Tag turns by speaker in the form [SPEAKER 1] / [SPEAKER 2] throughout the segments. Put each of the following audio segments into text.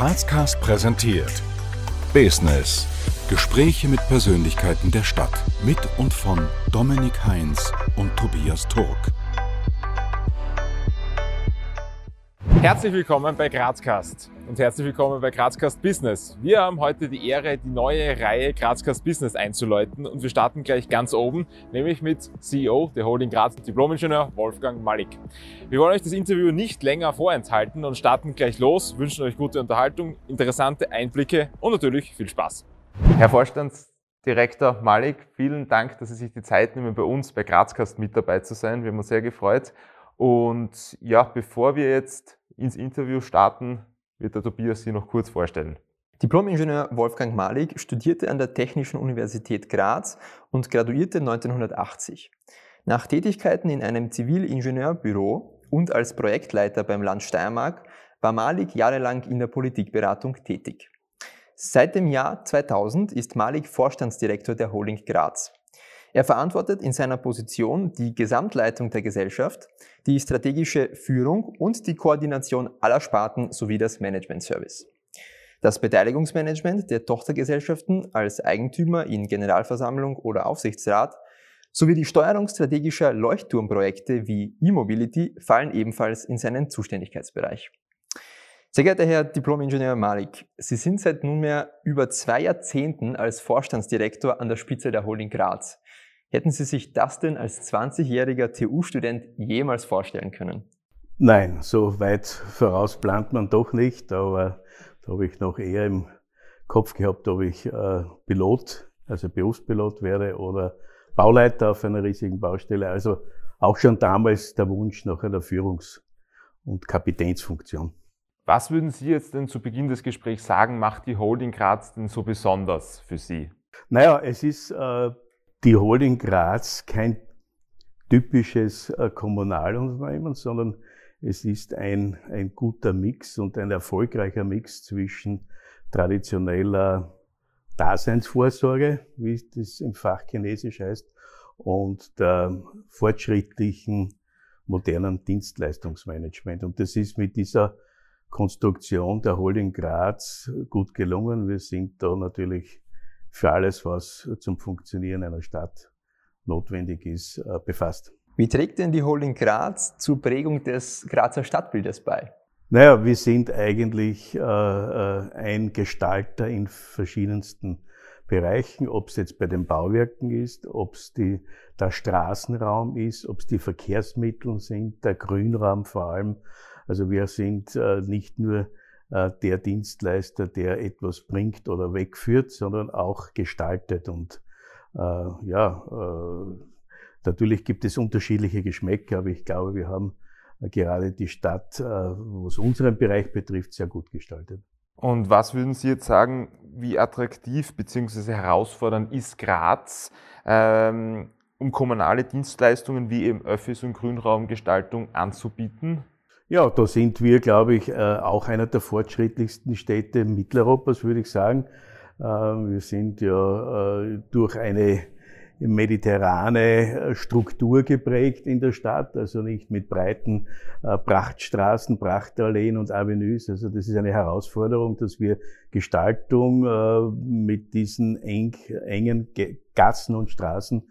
[SPEAKER 1] Grazcast präsentiert Business. Gespräche mit Persönlichkeiten der Stadt. Mit und von Dominik Heinz und Tobias Turk.
[SPEAKER 2] Herzlich willkommen bei Grazcast und herzlich willkommen bei Grazcast Business. Wir haben heute die Ehre, die neue Reihe Grazcast Business einzuläuten und wir starten gleich ganz oben, nämlich mit CEO der Holding Graz Diplomingenieur Wolfgang Malik. Wir wollen euch das Interview nicht länger vorenthalten und starten gleich los, wünschen euch gute Unterhaltung, interessante Einblicke und natürlich viel Spaß. Herr Vorstandsdirektor Malik, vielen Dank, dass Sie sich die Zeit nehmen, bei uns bei Grazcast mit dabei zu sein. Wir haben uns sehr gefreut. Und ja, bevor wir jetzt ins Interview starten, wird der Tobias Sie noch kurz vorstellen.
[SPEAKER 3] Diplom-Ingenieur Wolfgang Malik studierte an der Technischen Universität Graz und graduierte 1980. Nach Tätigkeiten in einem Zivilingenieurbüro und als Projektleiter beim Land Steiermark war Malik jahrelang in der Politikberatung tätig. Seit dem Jahr 2000 ist Malik Vorstandsdirektor der Holding Graz. Er verantwortet in seiner Position die Gesamtleitung der Gesellschaft, die strategische Führung und die Koordination aller Sparten sowie das Management Service. Das Beteiligungsmanagement der Tochtergesellschaften als Eigentümer in Generalversammlung oder Aufsichtsrat sowie die Steuerung strategischer Leuchtturmprojekte wie E-Mobility fallen ebenfalls in seinen Zuständigkeitsbereich. Sehr geehrter Herr Diplom-Ingenieur Malik, Sie sind seit nunmehr über zwei Jahrzehnten als Vorstandsdirektor an der Spitze der Holding Graz. Hätten Sie sich das denn als 20-jähriger TU-Student jemals vorstellen können?
[SPEAKER 4] Nein, so weit voraus plant man doch nicht, aber da habe ich noch eher im Kopf gehabt, ob ich äh, Pilot, also Berufspilot wäre oder Bauleiter auf einer riesigen Baustelle. Also auch schon damals der Wunsch nach einer Führungs- und Kapitänsfunktion.
[SPEAKER 2] Was würden Sie jetzt denn zu Beginn des Gesprächs sagen, macht die Holding Graz denn so besonders für Sie?
[SPEAKER 4] Naja, es ist äh, die Holding Graz kein typisches äh, Kommunalunternehmen, sondern es ist ein, ein guter Mix und ein erfolgreicher Mix zwischen traditioneller Daseinsvorsorge, wie das im Fach Chinesisch heißt, und der fortschrittlichen modernen Dienstleistungsmanagement. Und das ist mit dieser Konstruktion der Holding Graz gut gelungen. Wir sind da natürlich für alles, was zum Funktionieren einer Stadt notwendig ist, äh, befasst.
[SPEAKER 3] Wie trägt denn die Holding Graz zur Prägung des Grazer Stadtbildes bei?
[SPEAKER 4] Naja, wir sind eigentlich äh, äh, ein Gestalter in verschiedensten Bereichen, ob es jetzt bei den Bauwerken ist, ob es der Straßenraum ist, ob es die Verkehrsmittel sind, der Grünraum vor allem. Also wir sind äh, nicht nur äh, der Dienstleister, der etwas bringt oder wegführt, sondern auch gestaltet. Und äh, ja, natürlich gibt es unterschiedliche Geschmäcker, aber ich glaube, wir haben gerade die Stadt, was unseren Bereich betrifft, sehr gut gestaltet.
[SPEAKER 2] Und was würden Sie jetzt sagen, wie attraktiv bzw. herausfordernd ist Graz, ähm, um kommunale Dienstleistungen wie eben Öffis und Grünraumgestaltung anzubieten?
[SPEAKER 4] Ja, da sind wir, glaube ich, äh, auch einer der fortschrittlichsten Städte Mitteleuropas, würde ich sagen. Äh, wir sind ja äh, durch eine mediterrane Struktur geprägt in der Stadt, also nicht mit breiten Prachtstraßen, Prachtalleen und Avenues. Also das ist eine Herausforderung, dass wir Gestaltung mit diesen eng, engen Gassen und Straßen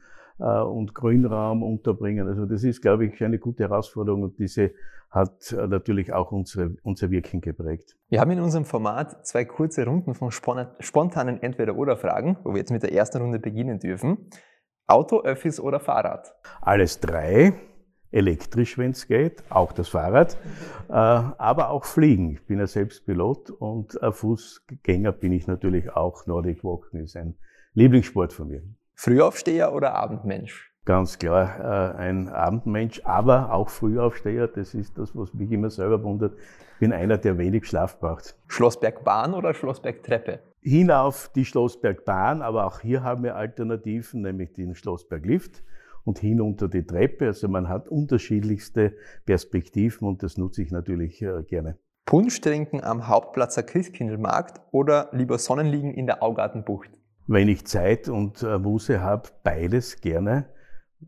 [SPEAKER 4] und Grünraum unterbringen. Also das ist, glaube ich, eine gute Herausforderung und diese hat äh, natürlich auch unsere, unser Wirken geprägt.
[SPEAKER 3] Wir haben in unserem Format zwei kurze Runden von spontanen Entweder-Oder-Fragen, wo wir jetzt mit der ersten Runde beginnen dürfen. Auto, Öffis oder Fahrrad?
[SPEAKER 4] Alles drei. Elektrisch, wenn es geht, auch das Fahrrad, äh, aber auch Fliegen. Ich bin ja selbst Pilot und Fußgänger bin ich natürlich auch. Nordic Walken ist ein Lieblingssport von mir.
[SPEAKER 3] Frühaufsteher oder Abendmensch?
[SPEAKER 4] ganz klar äh, ein Abendmensch, aber auch Frühaufsteher. Das ist das, was mich immer selber wundert. Ich bin einer, der wenig Schlaf braucht.
[SPEAKER 3] Schlossbergbahn oder Schlossbergtreppe?
[SPEAKER 4] Hinauf die Schlossbergbahn, aber auch hier haben wir Alternativen, nämlich den Schlossberglift und hinunter die Treppe. Also man hat unterschiedlichste Perspektiven und das nutze ich natürlich äh, gerne.
[SPEAKER 3] Punsch trinken am Hauptplatzer Christkindlmarkt oder lieber Sonnenliegen in der Augartenbucht?
[SPEAKER 4] Wenn ich Zeit und äh, Muße habe, beides gerne.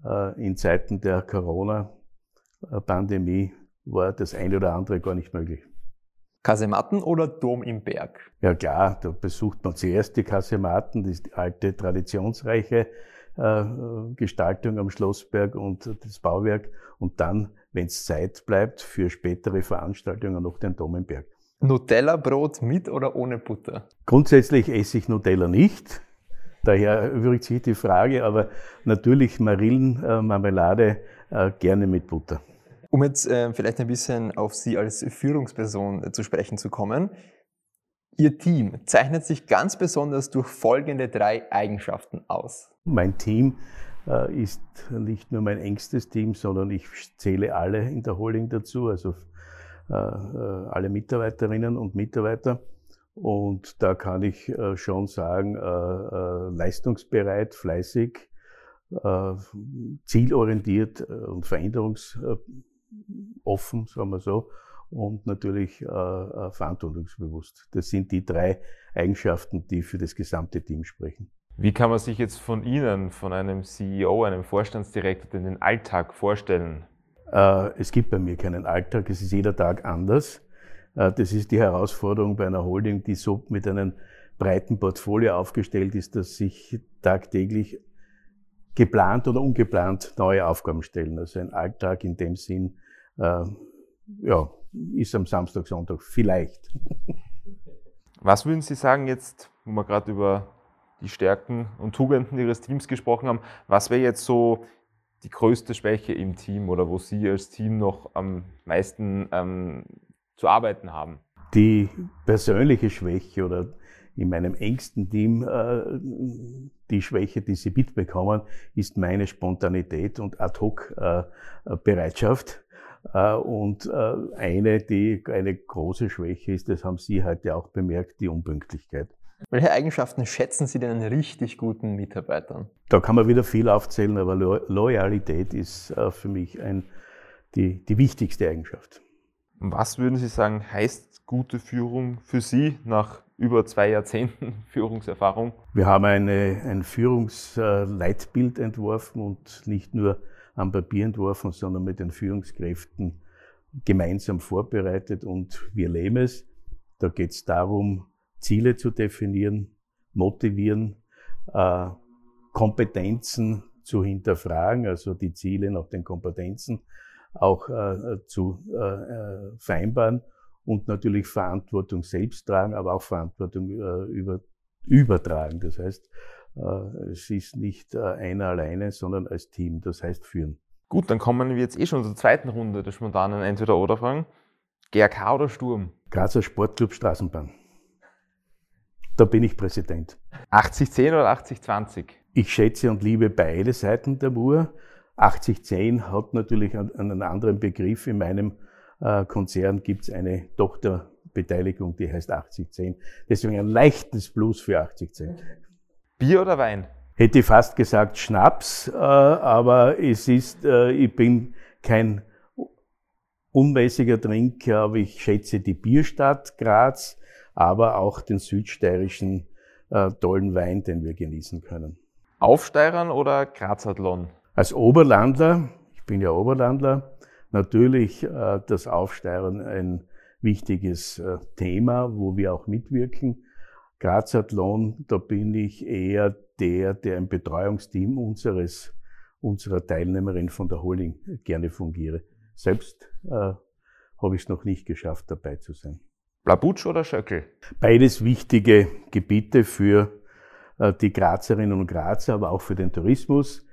[SPEAKER 4] Äh, in Zeiten der Corona-Pandemie war das eine oder andere gar nicht möglich.
[SPEAKER 3] Kasematten oder Dom im Berg?
[SPEAKER 4] Ja klar, da besucht man zuerst die Kasematten, die alte traditionsreiche äh, Gestaltung am Schlossberg und das Bauwerk und dann, wenn es Zeit bleibt, für spätere Veranstaltungen noch den Dom im Berg.
[SPEAKER 3] Nutella-Brot mit oder ohne Butter?
[SPEAKER 4] Grundsätzlich esse ich Nutella nicht. Daher erübrigt sich die Frage, aber natürlich Marillenmarmelade äh, gerne mit Butter.
[SPEAKER 3] Um jetzt äh, vielleicht ein bisschen auf Sie als Führungsperson äh, zu sprechen zu kommen. Ihr Team zeichnet sich ganz besonders durch folgende drei Eigenschaften aus.
[SPEAKER 4] Mein Team äh, ist nicht nur mein engstes Team, sondern ich zähle alle in der Holding dazu, also äh, äh, alle Mitarbeiterinnen und Mitarbeiter. Und da kann ich äh, schon sagen, leistungsbereit, fleißig, zielorientiert und veränderungsoffen, sagen wir so, und natürlich verantwortungsbewusst. Das sind die drei Eigenschaften, die für das gesamte Team sprechen.
[SPEAKER 2] Wie kann man sich jetzt von Ihnen, von einem CEO, einem Vorstandsdirektor, den Alltag vorstellen?
[SPEAKER 4] Es gibt bei mir keinen Alltag, es ist jeder Tag anders. Äh, das ist die Herausforderung bei einer Holding, die so mit einem breiten Portfolio aufgestellt ist, dass sich tagtäglich geplant oder ungeplant neue Aufgaben stellen. Also ein Alltag in dem Sinn, äh, ja, ist am Samstag, Sonntag vielleicht.
[SPEAKER 2] Was würden Sie sagen jetzt, wo wir gerade über die Stärken und Tugenden Ihres Teams gesprochen haben, was wäre jetzt so die größte Schwäche im Team oder wo Sie als Team noch am meisten ähm, zu arbeiten haben?
[SPEAKER 4] Die persönliche Schwäche oder in meinem engsten Team äh, die Schwäche, die sie mitbekommen, ist meine Spontanität und Ad-Hoc-Bereitschaft. Äh, und äh, eine, die eine große Schwäche ist, das haben Sie heute auch bemerkt, die Unpünktlichkeit.
[SPEAKER 3] Welche Eigenschaften schätzen Sie denn an richtig guten Mitarbeitern?
[SPEAKER 4] Da kann man wieder viel aufzählen, aber Loyalität ist für mich ein, die, die wichtigste Eigenschaft.
[SPEAKER 2] Was würden Sie sagen, heißt gute Führung für Sie nach über zwei Jahrzehnten Führungserfahrung?
[SPEAKER 4] Wir haben eine, ein Führungsleitbild entworfen und nicht nur am Papier entworfen, sondern mit den Führungskräften gemeinsam vorbereitet und wir leben es. Da geht es darum, Ziele zu definieren, motivieren, äh, Kompetenzen zu hinterfragen, also die Ziele nach den Kompetenzen auch äh, zu äh, äh, vereinbaren und natürlich Verantwortung selbst tragen, aber auch Verantwortung äh, über, übertragen. Das heißt, äh, es ist nicht äh, einer alleine, sondern als Team, das heißt führen.
[SPEAKER 2] Gut, dann kommen wir jetzt eh schon zur zweiten Runde der spontanen Entweder-Oder-Fragen. GRK oder Sturm?
[SPEAKER 4] Grazer Sportclub Straßenbahn. Da bin ich Präsident.
[SPEAKER 2] 80-10 oder 80-20?
[SPEAKER 4] Ich schätze und liebe beide Seiten der Uhr. 8010 hat natürlich einen anderen Begriff. In meinem äh, Konzern gibt es eine Tochterbeteiligung, die heißt 8010. Deswegen ein leichtes Plus für 8010.
[SPEAKER 2] Bier oder Wein?
[SPEAKER 4] Hätte ich fast gesagt Schnaps, äh, aber es ist, äh, ich bin kein unmäßiger Trinker, aber ich schätze die Bierstadt Graz, aber auch den südsteirischen tollen Wein, den wir genießen können.
[SPEAKER 2] Aufsteirern oder Grazathlon?
[SPEAKER 4] Als Oberlandler, ich bin ja Oberlandler, natürlich äh, das Aufsteigen ein wichtiges äh, Thema, wo wir auch mitwirken. Grazathlon, da bin ich eher der, der im Betreuungsteam unseres, unserer Teilnehmerin von der Holding gerne fungiere. Selbst äh, habe ich es noch nicht geschafft, dabei zu sein.
[SPEAKER 2] Blabutsch oder Schöckel?
[SPEAKER 4] Beides wichtige Gebiete für äh, die Grazerinnen und Grazer, aber auch für den Tourismus.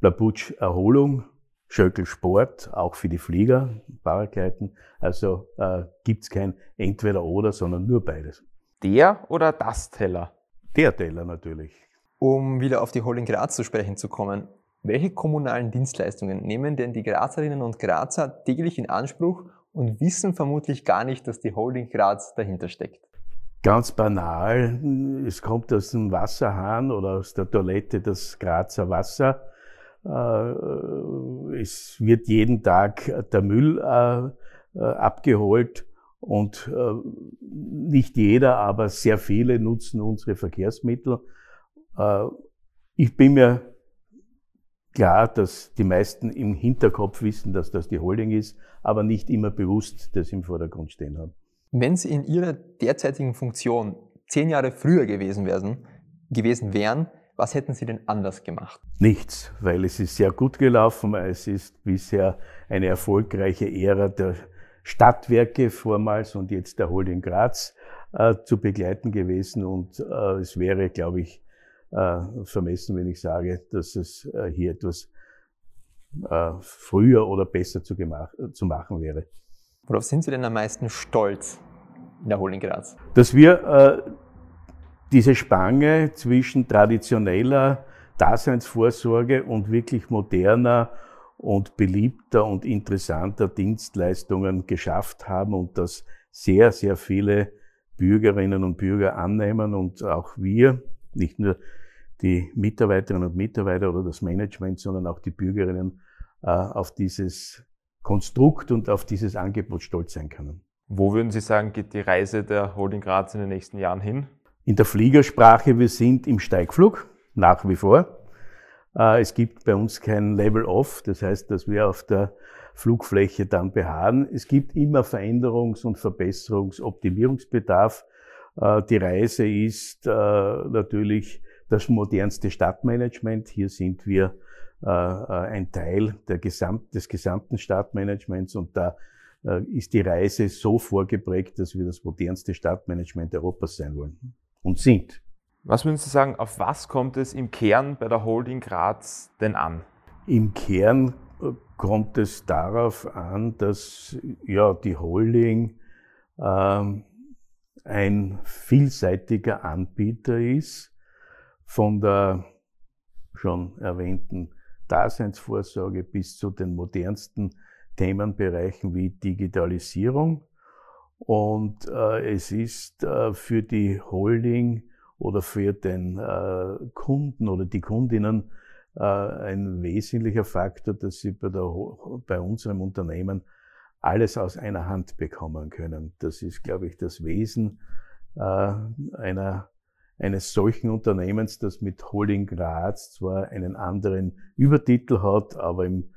[SPEAKER 4] Labutsch Erholung, Schöckel Sport, auch für die Flieger, Paragleiten. Also äh, gibt's kein Entweder-Oder, sondern nur beides.
[SPEAKER 2] Der oder das Teller?
[SPEAKER 4] Der Teller natürlich.
[SPEAKER 3] Um wieder auf die Holding Graz zu sprechen zu kommen, welche kommunalen Dienstleistungen nehmen denn die Grazerinnen und Grazer täglich in Anspruch und wissen vermutlich gar nicht, dass die Holding Graz dahinter steckt?
[SPEAKER 4] Ganz banal, es kommt aus dem Wasserhahn oder aus der Toilette das Grazer Wasser es wird jeden Tag der Müll äh, äh, abgeholt und nicht jeder, aber sehr viele nutzen unsere Verkehrsmittel. Ich bin mir klar, dass die meisten im Hinterkopf wissen, dass das die Holding ist, aber nicht immer bewusst das im Vordergrund stehen haben.
[SPEAKER 3] Wenn Sie in Ihrer derzeitigen Funktion zehn Jahre früher gewesen wären, gewesen wären, was hätten Sie denn anders gemacht?
[SPEAKER 4] Nichts, weil es ist sehr gut gelaufen. Es ist bisher eine erfolgreiche Ära der Stadtwerke vormals und jetzt der Holding Graz äh, zu begleiten gewesen. Und äh, es wäre, glaube ich, äh, vermessen, wenn ich sage, dass es äh, hier etwas äh, früher oder besser zu, zu machen wäre.
[SPEAKER 3] Worauf sind Sie denn am meisten stolz in der Holding Graz?
[SPEAKER 4] Dass wir äh, diese Spange zwischen traditioneller Daseinsvorsorge und wirklich moderner und beliebter und interessanter Dienstleistungen geschafft haben und dass sehr, sehr viele Bürgerinnen und Bürger annehmen und auch wir, nicht nur die Mitarbeiterinnen und Mitarbeiter oder das Management, sondern auch die Bürgerinnen äh, auf dieses Konstrukt und auf dieses Angebot stolz sein können.
[SPEAKER 2] Wo würden Sie sagen, geht die Reise der Holding Graz in den nächsten Jahren hin?
[SPEAKER 4] In der Fliegersprache, wir sind im Steigflug, nach wie vor. Äh, es gibt bei uns kein Level Off, das heißt, dass wir auf der Flugfläche dann beharren. Es gibt immer Veränderungs- und Verbesserungs-, Optimierungsbedarf. Äh, die Reise ist äh, natürlich das modernste Stadtmanagement. Hier sind wir ein Teil Gesamt, des gesamten Stadtmanagements und da ist die Reise so vorgeprägt, dass wir das modernste Stadtmanagement Europas sein wollen und sind.
[SPEAKER 2] Was würden Sie sagen, auf was kommt es im Kern bei der Holding Graz denn an?
[SPEAKER 4] Im Kern äh, kommt es darauf an, dass ja, die Holding ähm, ein vielseitiger Anbieter ist, von der schon erwähnten Daseinsvorsorge bis zu den modernsten Themenbereichen wie Digitalisierung. Und äh, es ist äh, für die Holding oder für den äh, Kunden oder die Kundinnen äh, ein wesentlicher Faktor, dass sie bei, der, bei unserem Unternehmen alles aus einer Hand bekommen können. Das ist, glaube ich, das Wesen äh, einer, eines solchen Unternehmens, das mit Holding Graz zwar einen anderen Übertitel hat, aber im,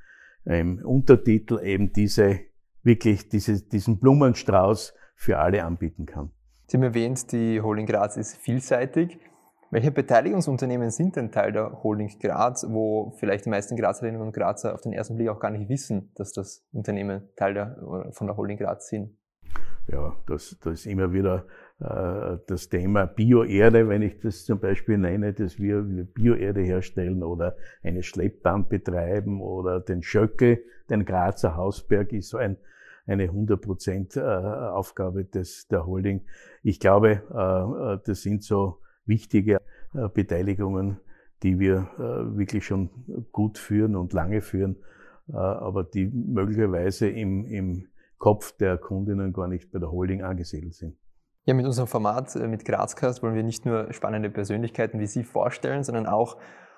[SPEAKER 4] im Untertitel eben diese wirklich diese, diesen Blumenstrauß für alle anbieten kann.
[SPEAKER 3] Sie haben erwähnt, die Holding Graz ist vielseitig. Welche Beteiligungsunternehmen sind denn Teil der Holding Graz, wo vielleicht die meisten Grazerinnen und Grazer auf den ersten Blick auch gar nicht wissen, dass das Unternehmen Teil der, von der Holding Graz sind?
[SPEAKER 4] Ja, das, das ist immer wieder äh, das Thema Bioerde, wenn ich das zum Beispiel nenne, dass wir Bioerde herstellen oder eine Schleppbahn betreiben oder den Schöcke, den Grazer Hausberg ist so ein eine 100% äh, Aufgabe des, der Holding. Ich glaube, äh, äh, das sind so wichtige Beteiligungen, die wir wirklich schon gut führen und lange führen, aber die möglicherweise im, im Kopf der Kundinnen gar nicht bei der Holding angesiedelt sind.
[SPEAKER 3] Ja, mit unserem Format mit Grazcast wollen wir nicht nur spannende Persönlichkeiten wie Sie vorstellen, sondern auch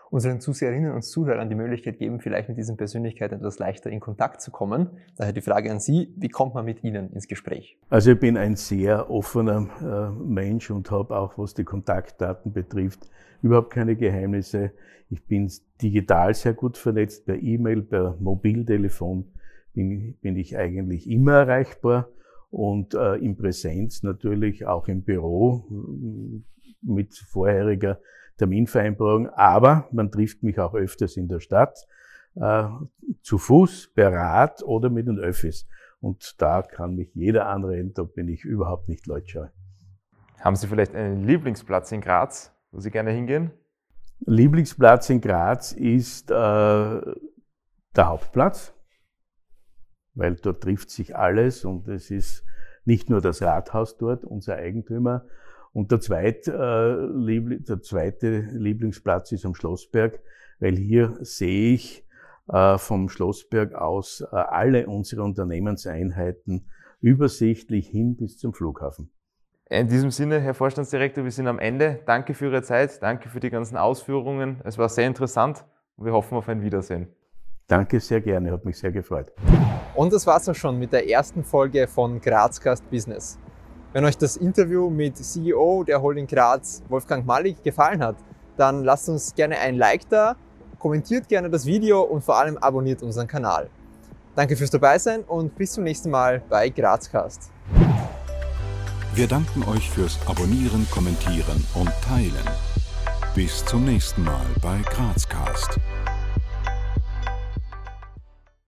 [SPEAKER 3] unseren Zuseherinnen und Zuhörern die Möglichkeit geben, vielleicht mit diesen Persönlichkeiten etwas leichter in Kontakt zu kommen. Daher die Frage an Sie, wie kommt man mit Ihnen ins Gespräch?
[SPEAKER 4] Also ich bin ein sehr offener äh, Mensch und habe auch, was die Kontaktdaten betrifft, überhaupt keine Geheimnisse. Ich bin digital sehr gut vernetzt, per E-Mail, per Mobiltelefon bin, bin ich eigentlich immer erreichbar und äh, in Präsenz natürlich auch im Büro mit vorheriger Terminvereinbarung, aber man trifft mich auch öfters in der Stadt, äh, zu Fuß, per Rad oder mit den Öffis. Und da kann mich jeder anreden, da bin ich überhaupt nicht leutscheu.
[SPEAKER 2] Haben Sie vielleicht einen Lieblingsplatz in Graz, wo Sie gerne hingehen?
[SPEAKER 4] Lieblingsplatz in Graz ist äh, der Hauptplatz, weil dort trifft sich alles und es ist nicht nur das Rathaus dort, unser Eigentümer, und der zweite, äh, der zweite Lieblingsplatz ist am Schlossberg, weil hier sehe ich äh, vom Schlossberg aus äh, alle unsere Unternehmenseinheiten übersichtlich hin bis zum Flughafen.
[SPEAKER 2] In diesem Sinne, Herr Vorstandsdirektor, wir sind am Ende. Danke für Ihre Zeit, danke für die ganzen Ausführungen. Es war sehr interessant und wir hoffen auf ein Wiedersehen.
[SPEAKER 4] Danke sehr gerne, hat mich sehr gefreut.
[SPEAKER 3] Und das war's auch schon mit der ersten Folge von Grazcast Business. Wenn euch das Interview mit CEO der Holding Graz, Wolfgang Malik, gefallen hat, dann lasst uns gerne ein Like da, kommentiert gerne das Video und vor allem abonniert unseren Kanal. Danke fürs Dabeisein und bis zum nächsten Mal bei Grazcast.
[SPEAKER 1] Wir danken euch fürs Abonnieren, Kommentieren und Teilen. Bis zum nächsten Mal bei Grazcast.